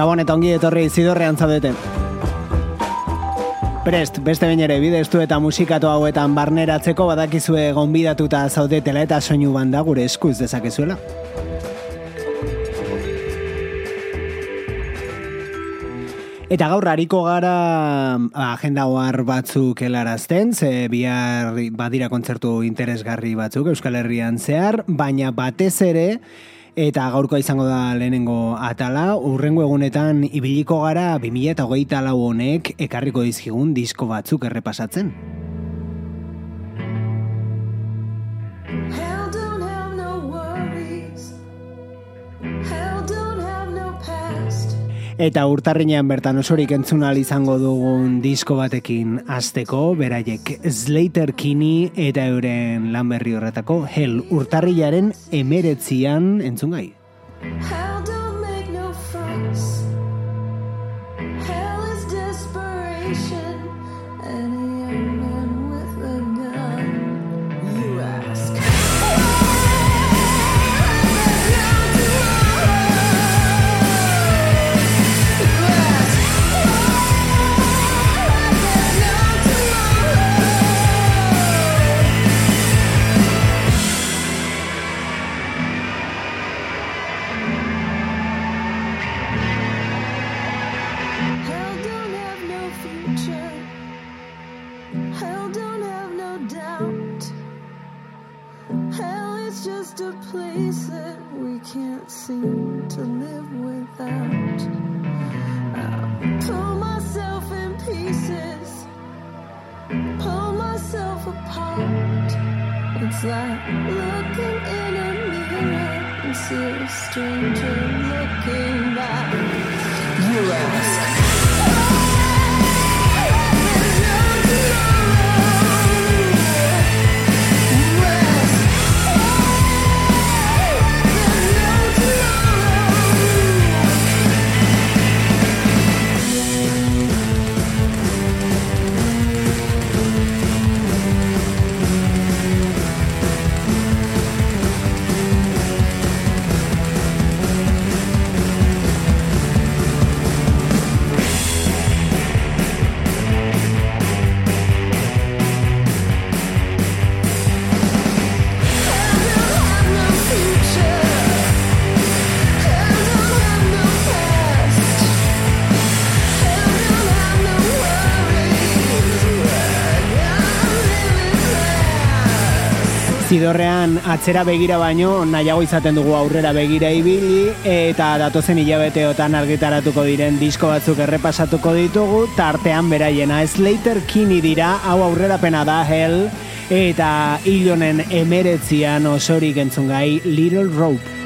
Gabon eta ongi etorri zidorrean zaudete. Prest, beste bain ere bidestu eta musikatu hauetan barneratzeko badakizue gonbidatuta zaudetela eta soinu banda gure eskuz dezakezuela. Eta gaur hariko gara agenda oar batzuk helarazten, ze bihar badira kontzertu interesgarri batzuk Euskal Herrian zehar, baina batez ere eta gaurkoa izango da lehenengo atala, urrengo egunetan ibiliko gara 2008 lau honek ekarriko dizkigun disko batzuk errepasatzen. Eta urtarrinean bertan osorik entzuna izango dugun disko batekin azteko, beraiek Slater Kini eta euren lan berri horretako, hel urtarrilaren emeretzian entzun gai. Zidorrean atzera begira baino nahiago izaten dugu aurrera begira ibili eta datozen hilabeteotan argitaratuko diren disko batzuk errepasatuko ditugu tartean beraiena Slater Kini dira hau aurrera pena da Hell eta hilonen emeretzian osorik entzun gai Little Rope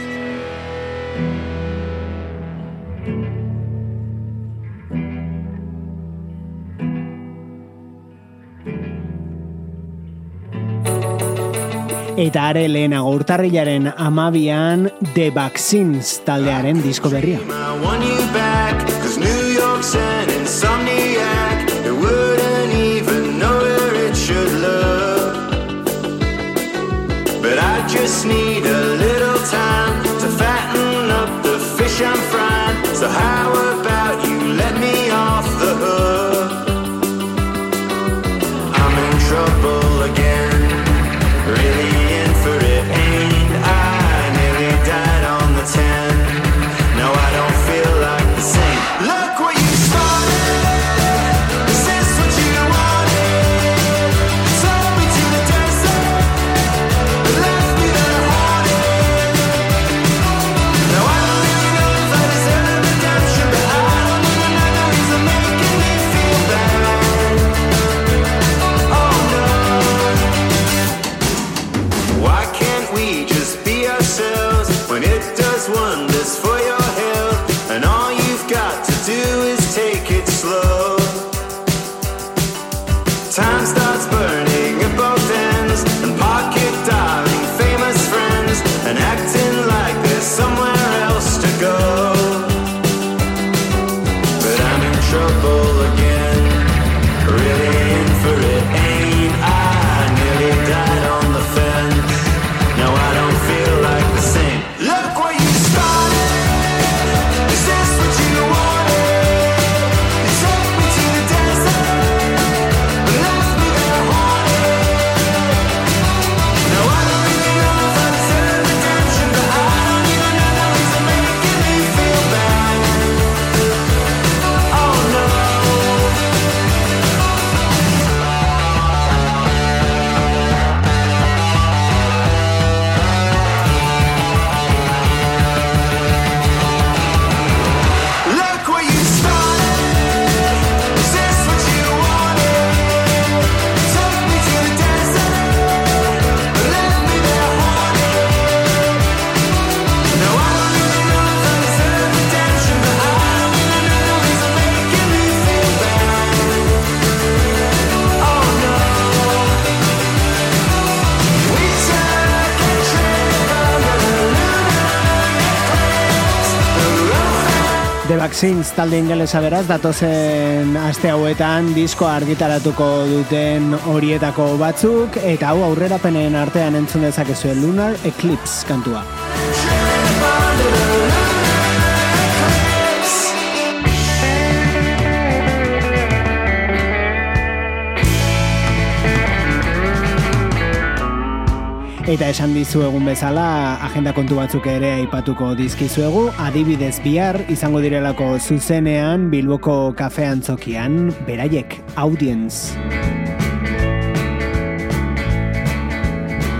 Eta are lehenago urtarrilaren amabian The Vaccines taldearen disko berria. Just need a little time Vaccines talde ingelesa beraz, datozen aste hauetan disko argitaratuko duten horietako batzuk, eta hau aurrerapenen artean entzun dezakezu Lunar Eclipse kantua. Eta esan dizu egun bezala, agenda kontu batzuk ere aipatuko dizkizuegu, adibidez bihar izango direlako zuzenean Bilboko kafean zokian, beraiek, audience.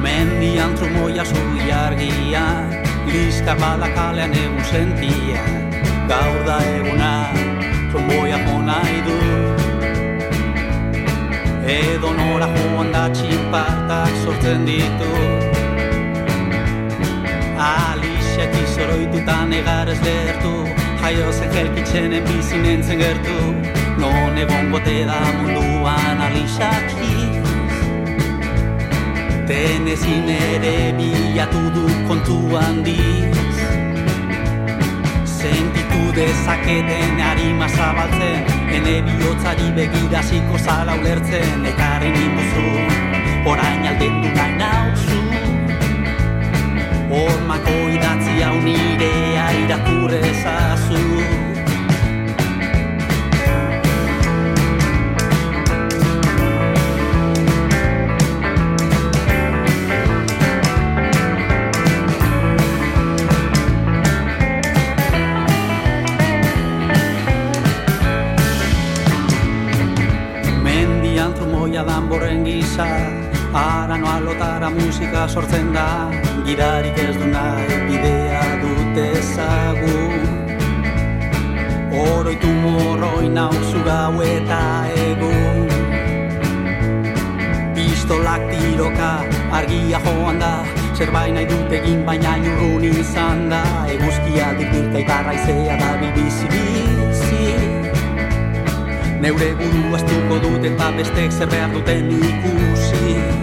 Mendian trumoia zui argia, liska balakalean egun sentia, gaur da eguna, trumoia jona idu. Edo nora joan da txipartak sortzen ditu. Alixek izoroitutan egar ez lehertu Jaio zen jelkitzenen bizinentzen gertu. Non egon bote da munduan alixak Tenezin ere bilatu du kontu handiz Sentitu dezaketen harima zabaltzen Ene bihotzari begiraziko zala ulertzen Ekarri sortzen da Gidarik ez du nahi bidea dute zagu Oroitu morroi nauzu gau eta egun. Pistolak tiroka argia joan da Zerbait nahi dut egin baina nurrun izan da. Eguzkia dikirka ibarra izea da bibizi bizi Neure buru astuko dut eta bestek zer behar duten ikusi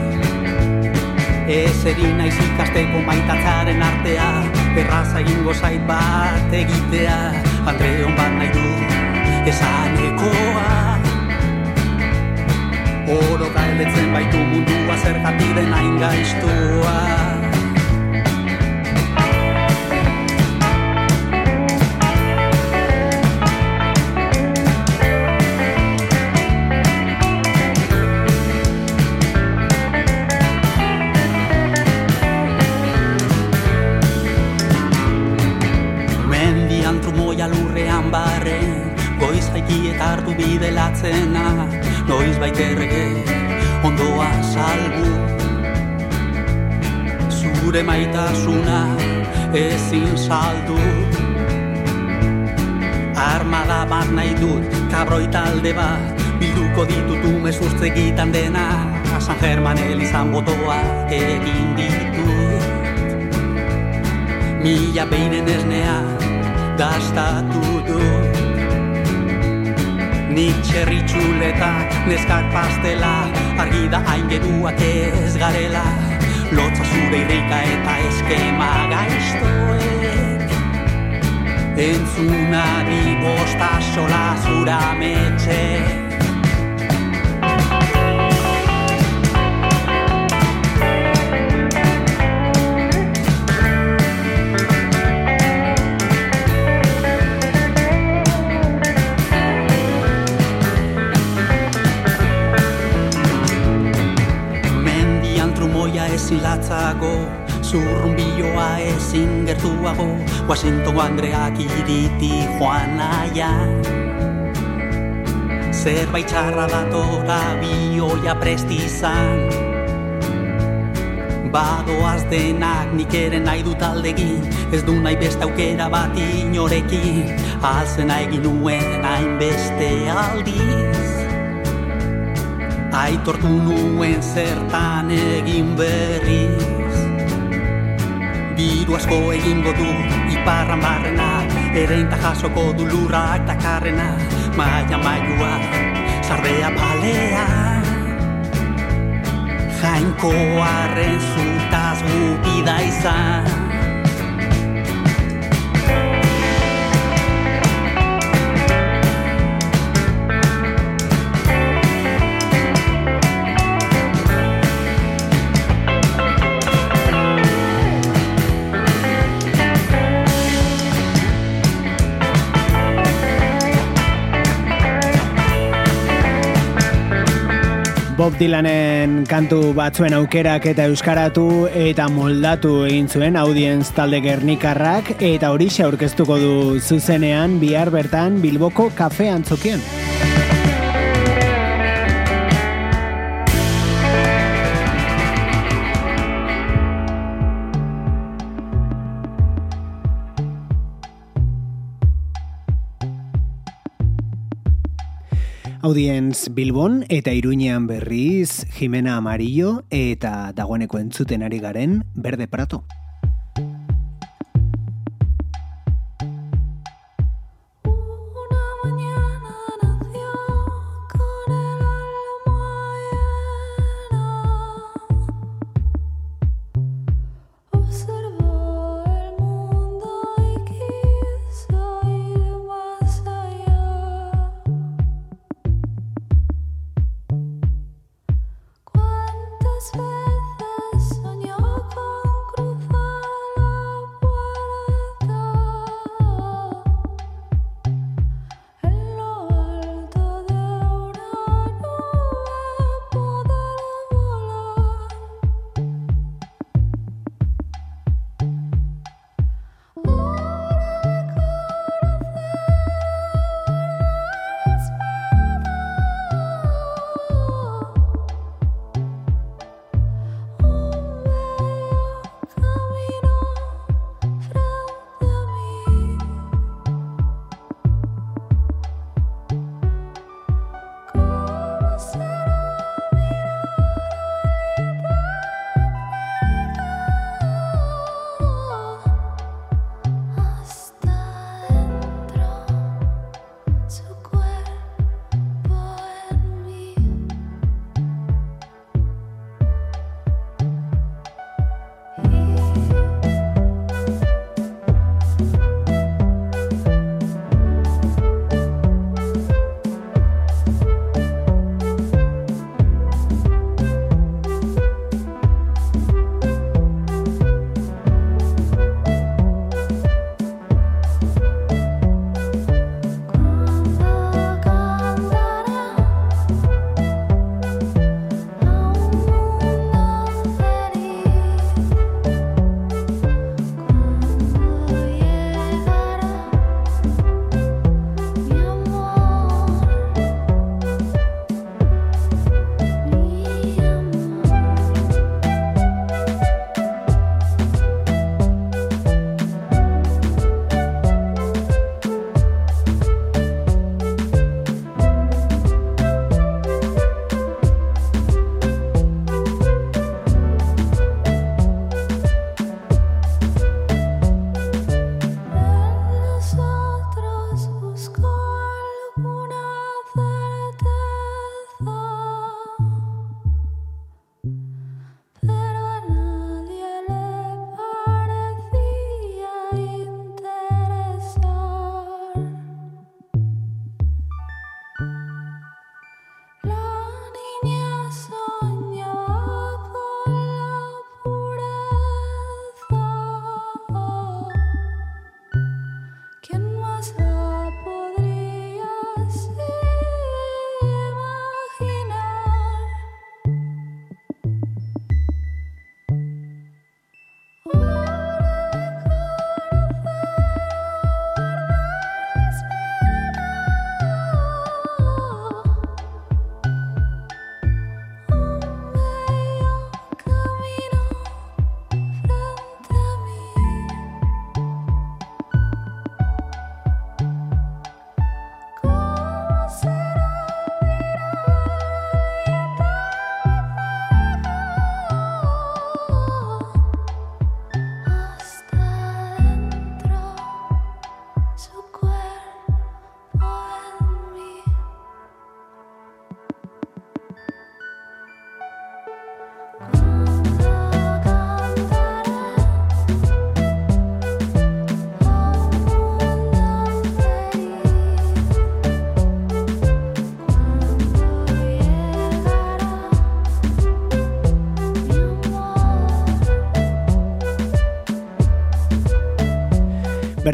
Ez eri naiz ikasteko maitatzaren artea Erraza egingo zait bat egitea. Andreon bat nahi du esanekoa. Oro gailetzen baitu mundua zergatik den hain gaiztua hartu bide latzena Noiz baiterrege ondoa salbu. Zure maitasuna ezin saldu. Armada bat nahi dut, kabroi talde bat Bilduko ditutu mezurtze gitan dena. San German elizan botoa egin ditut. Mila beinen esnea gastatu dut Nik txerri txuletak, neskak pastela Argi da hain geduak ez garela. Lotza zure irrika eta eskema gaiztoek. Entzunari bosta sola zura metxek zilatzago Zurrun biloa ezin gertuago Washington Andreak iriti joan aia Zerbait txarra datora bioia prestizan. Badoaz denak nik ere nahi dut aldegin Ez du nahi beste aukera bat inorekin. Alzen egin nuen hain beste aldiz. Aitortu nuen zertan egin berriz Biru asko egingo du iparran barrena Erein jasoko du lurra eta Maia mailua, zardea palea. Jainko arren zutaz gupida izan Bob Dylanen kantu batzuen aukerak eta euskaratu eta moldatu egin zuen audienz talde gernikarrak eta hori aurkeztuko du zuzenean bihar bertan Bilboko kafe antzokien. Audienz Bilbon eta Iruñean berriz Jimena Amarillo eta dagoeneko entzuten ari garen Berde Prato. was fine.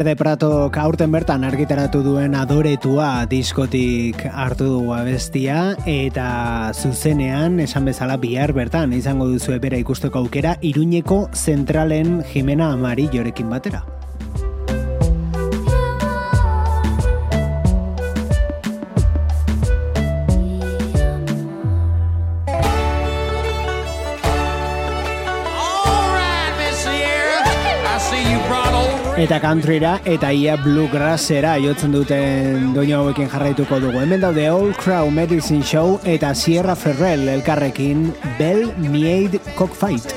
Berde Prato aurten bertan argitaratu duen adoretua diskotik hartu dugu abestia eta zuzenean esan bezala bihar bertan izango duzu bera ikusteko aukera Iruñeko zentralen Jimena Amari jorekin batera. Eta countryra eta ia bluegrassera jotzen duten doinu hauekin jarraituko dugu. Hemen daude Old Crow Medicine Show eta Sierra Ferrell elkarrekin Bell Meade Cockfight.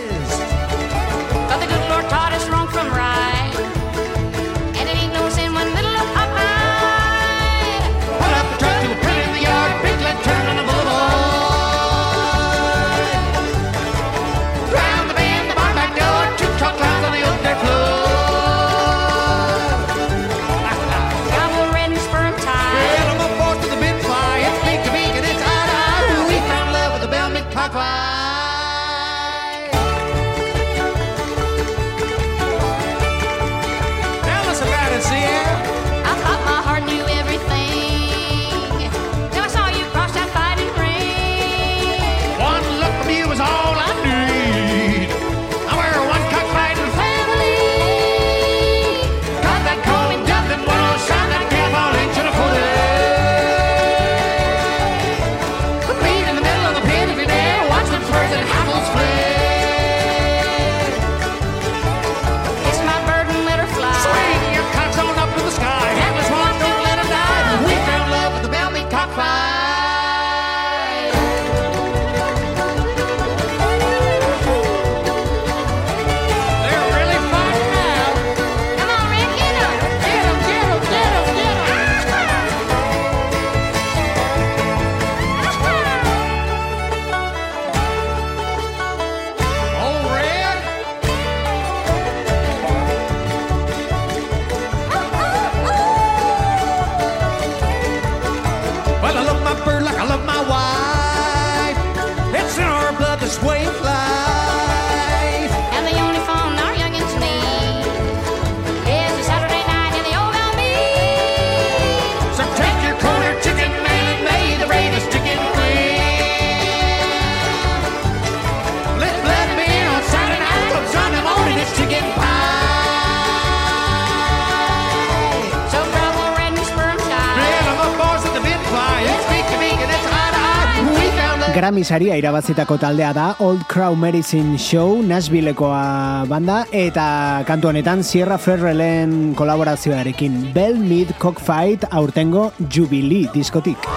Grammy saria irabazitako taldea da Old Crow Medicine Show Nashvillekoa banda eta kantu honetan Sierra Ferrellen kolaborazioarekin Bell Mid Cockfight aurtengo Jubilee diskotik.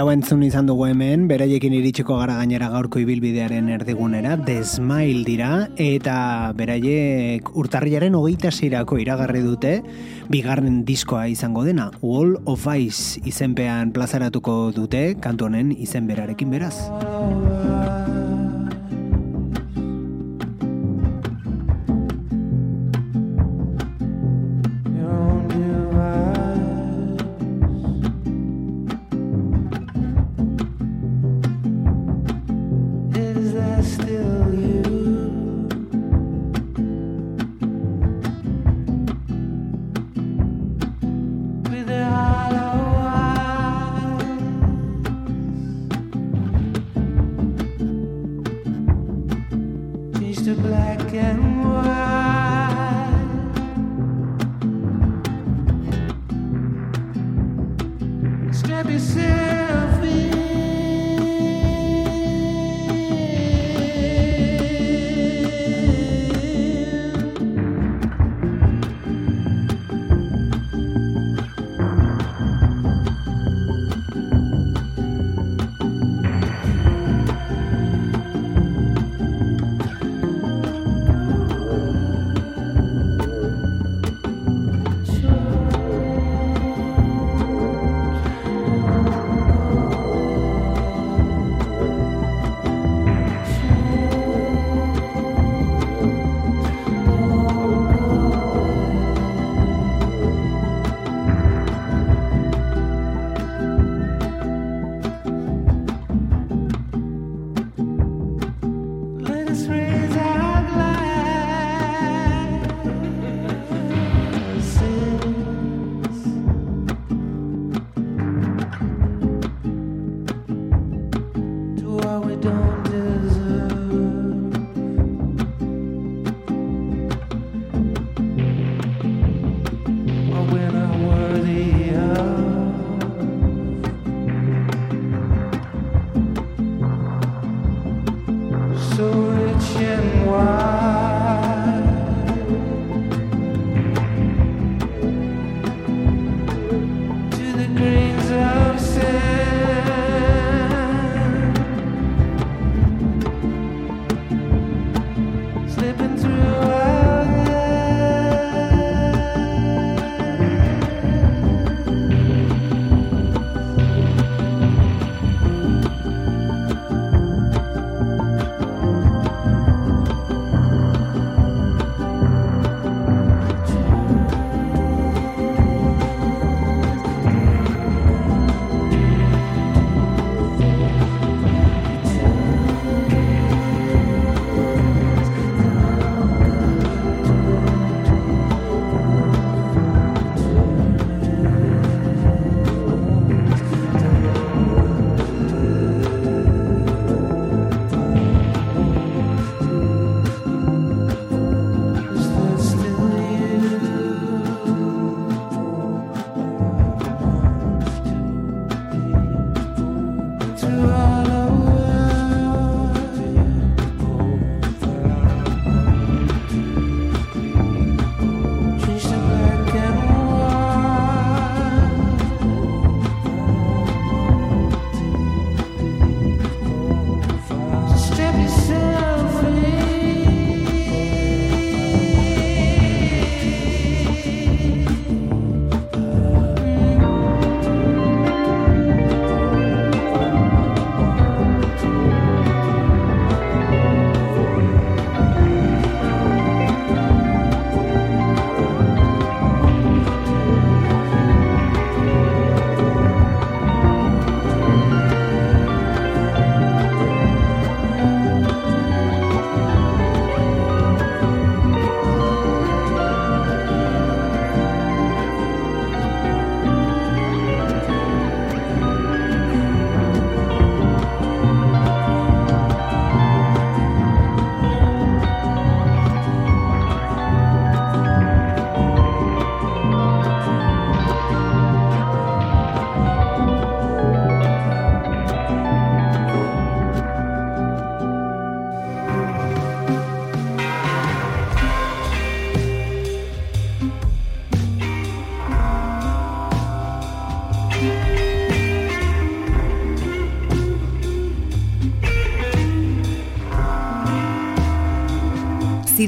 Eta entzun izan dugu hemen, beraiekin iritsiko gara gainera gaurko ibilbidearen erdigunera, desmail dira, eta beraiek urtarriaren hogeita zirako iragarri dute, bigarren diskoa izango dena, Wall of Ice izenpean plazaratuko dute, kantonen izen berarekin beraz.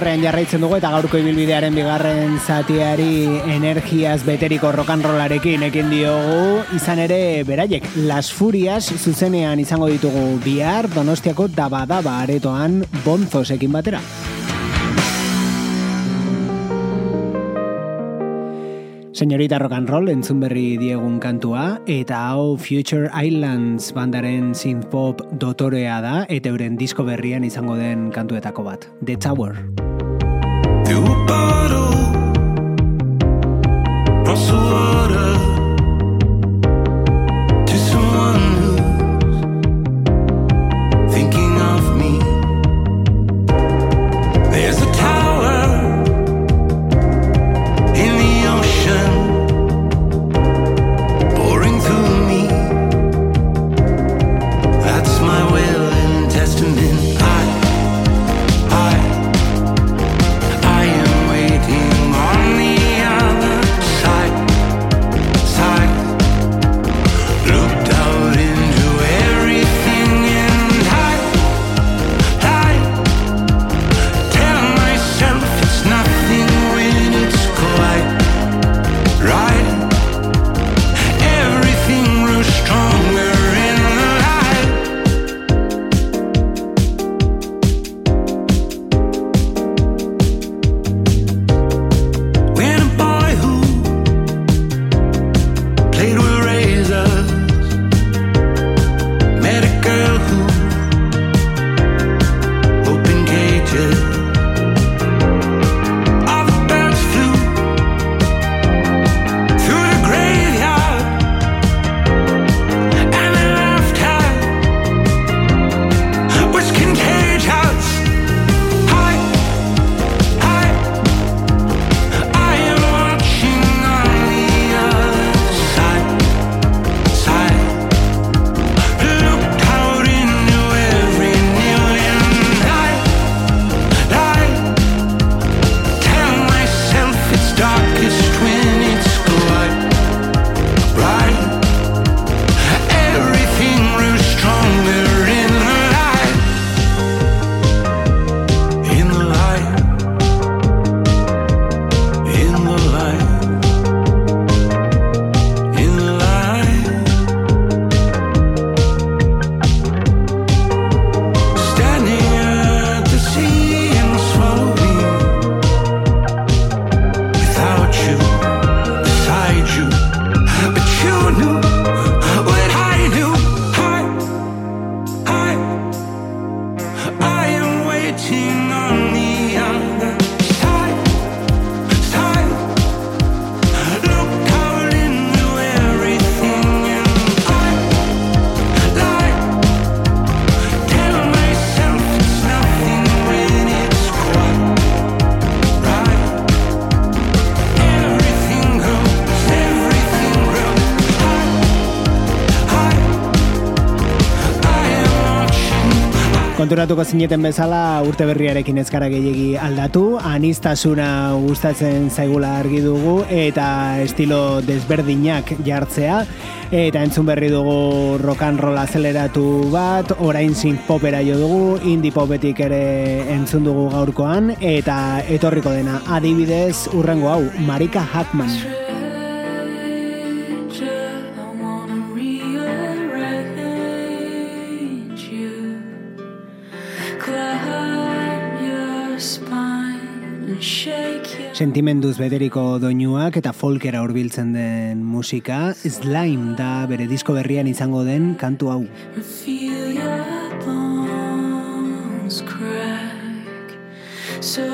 Zidorrean jarraitzen dugu eta gaurko ibilbidearen bigarren zatiari energiaz beteriko rokanrolarekin ekin diogu. Izan ere, beraiek, Las Furias zuzenean izango ditugu bihar Donostiako dabadaba aretoan bonzosekin batera. Señorita Rock and Roll entzun berri diegun kantua eta hau Future Islands bandaren synth pop dotorea da eta euren disko berrian izango den kantuetako bat. The Tower. Teu pai. Konturatuko zineten bezala urte berriarekin ezkara gehiegi aldatu, anistasuna gustatzen zaigula argi dugu eta estilo desberdinak jartzea. Eta entzun berri dugu rock and roll azeleratu bat, orain zin popera jo dugu, indie popetik ere entzun dugu gaurkoan. Eta etorriko dena adibidez urrengo hau, Marika Hackman. Sentimenduz bederiko doinuak eta folkera hurbiltzen den musika, Slime da bere disko berrian izango den kantu hau. So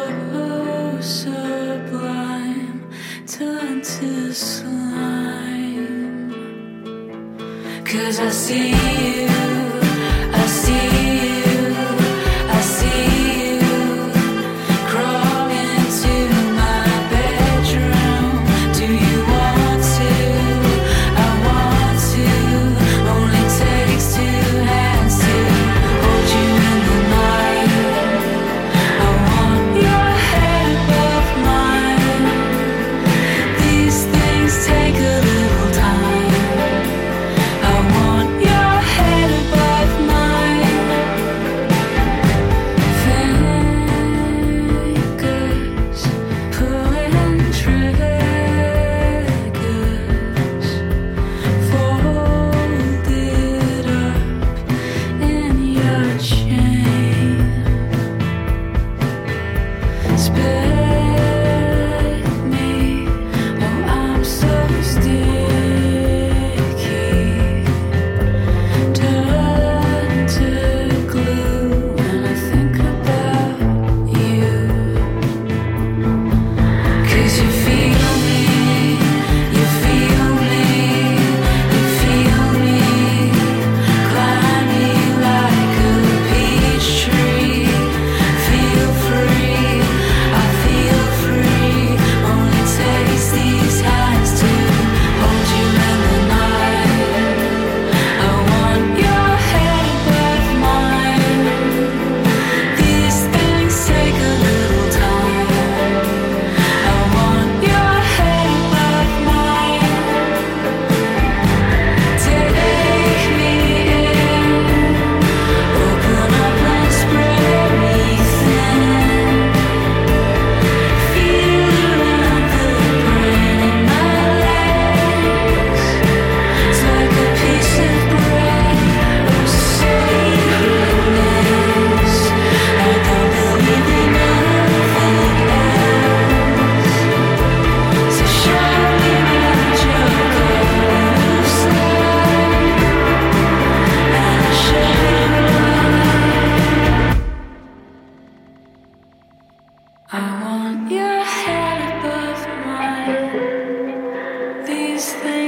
turn to slime. Cause I see you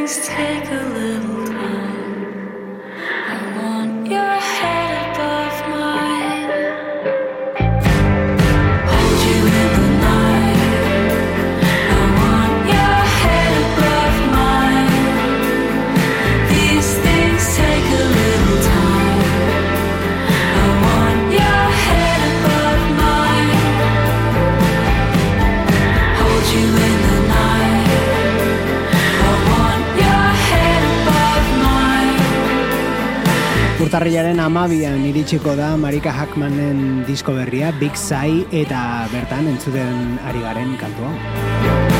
just take a little urtarrilaren amabian iritsiko da Marika Hackmanen disko berria, Big Sai, eta bertan entzuten ari garen kantua.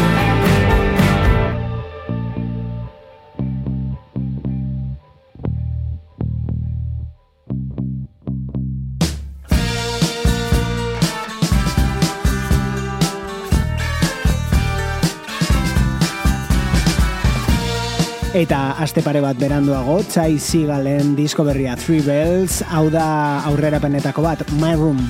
Eta aste pare bat beranduago, Txai Sigalen disko berria Three Bells, hau da aurrera penetako bat, My Room.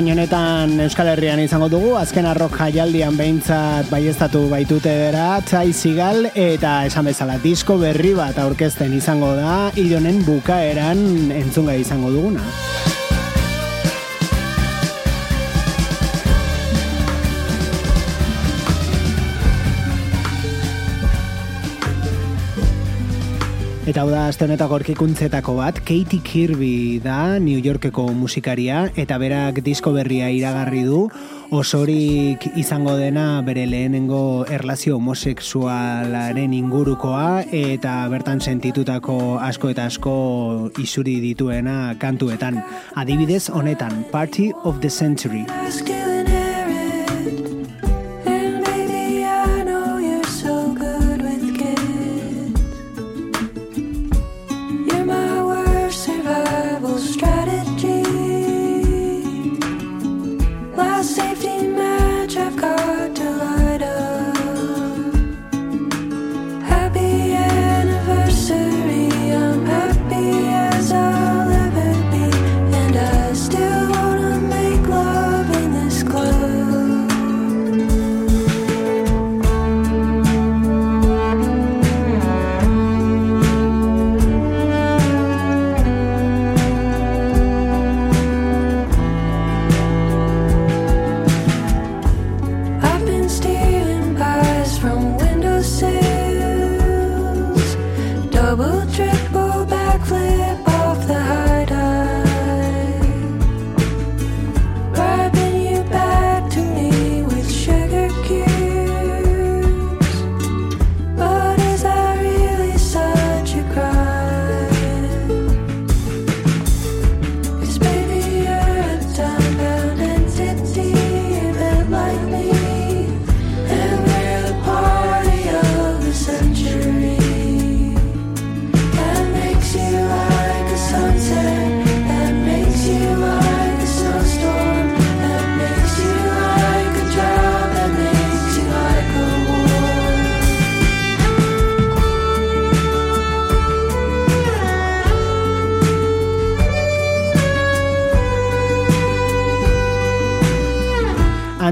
Ekain honetan Euskal Herrian izango dugu, azken arrok jaialdian behintzat baiestatu baitute bera, txai zigal, eta esan bezala disko berri bat aurkezten izango da, ilonen bukaeran entzunga izango duguna. Eta hau da, azte honetako orkikuntzetako bat, Katie Kirby da, New Yorkeko musikaria, eta berak disko berria iragarri du, osorik izango dena bere lehenengo erlazio homoseksualaren ingurukoa, eta bertan sentitutako asko eta asko isuri dituena kantuetan. Adibidez honetan, Party of the Century.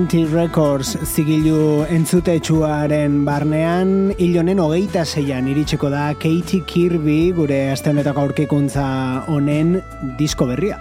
Records zigilu entzutetsuaren barnean, hilonen hogeita zeian iritsiko da Katie Kirby gure aste honetako aurkikuntza honen disko berria.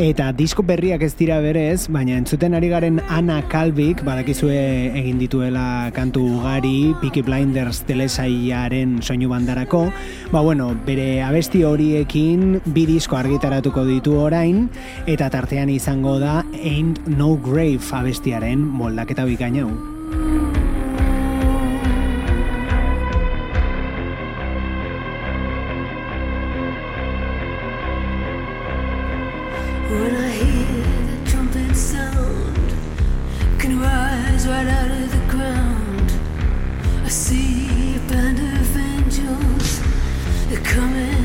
Eta disko berriak ez dira berez, baina entzuten ari garen Ana Kalbik, badakizue egin dituela kantu ugari, Peaky Blinders telesaiaren soinu bandarako, ba bueno, bere abesti horiekin bi disko argitaratuko ditu orain, eta tartean izango da Ain't No Grave abestiaren moldaketa right out of the ground. I see a band of angels. They're coming.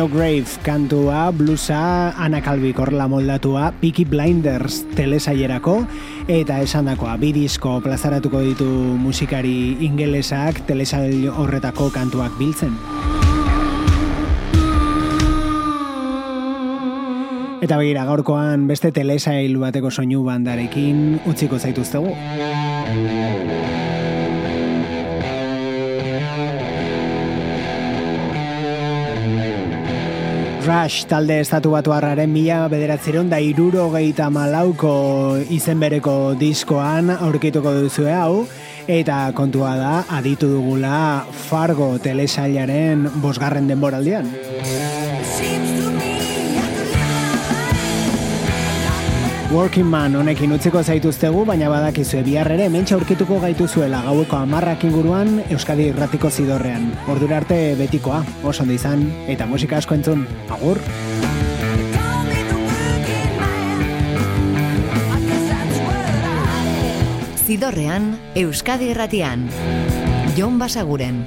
No Grave kantua, bluesa, Ana Calvi korla moldatua, Peaky Blinders telesaierako, eta esandakoa bidizko plazaratuko ditu musikari ingelesak telesail horretako kantuak biltzen. Eta begira, gaurkoan beste telesail bateko soinu bandarekin utziko zaituztegu. Rush talde estatu batu harraren mila bederatzeron da iruro geita malauko izen bereko diskoan aurkituko duzu hau eta kontua da aditu dugula Fargo telesailaren bosgarren denboraldian. Working Man honekin utziko zaituztegu, baina badakizu bihar ere mentxa aurkituko gaituzuela gaueko amarrak inguruan Euskadi irratiko zidorrean. Ordura arte betikoa, oso ondo izan, eta musika asko entzun. Agur! Zidorrean, Euskadi irratian. Jon Basaguren.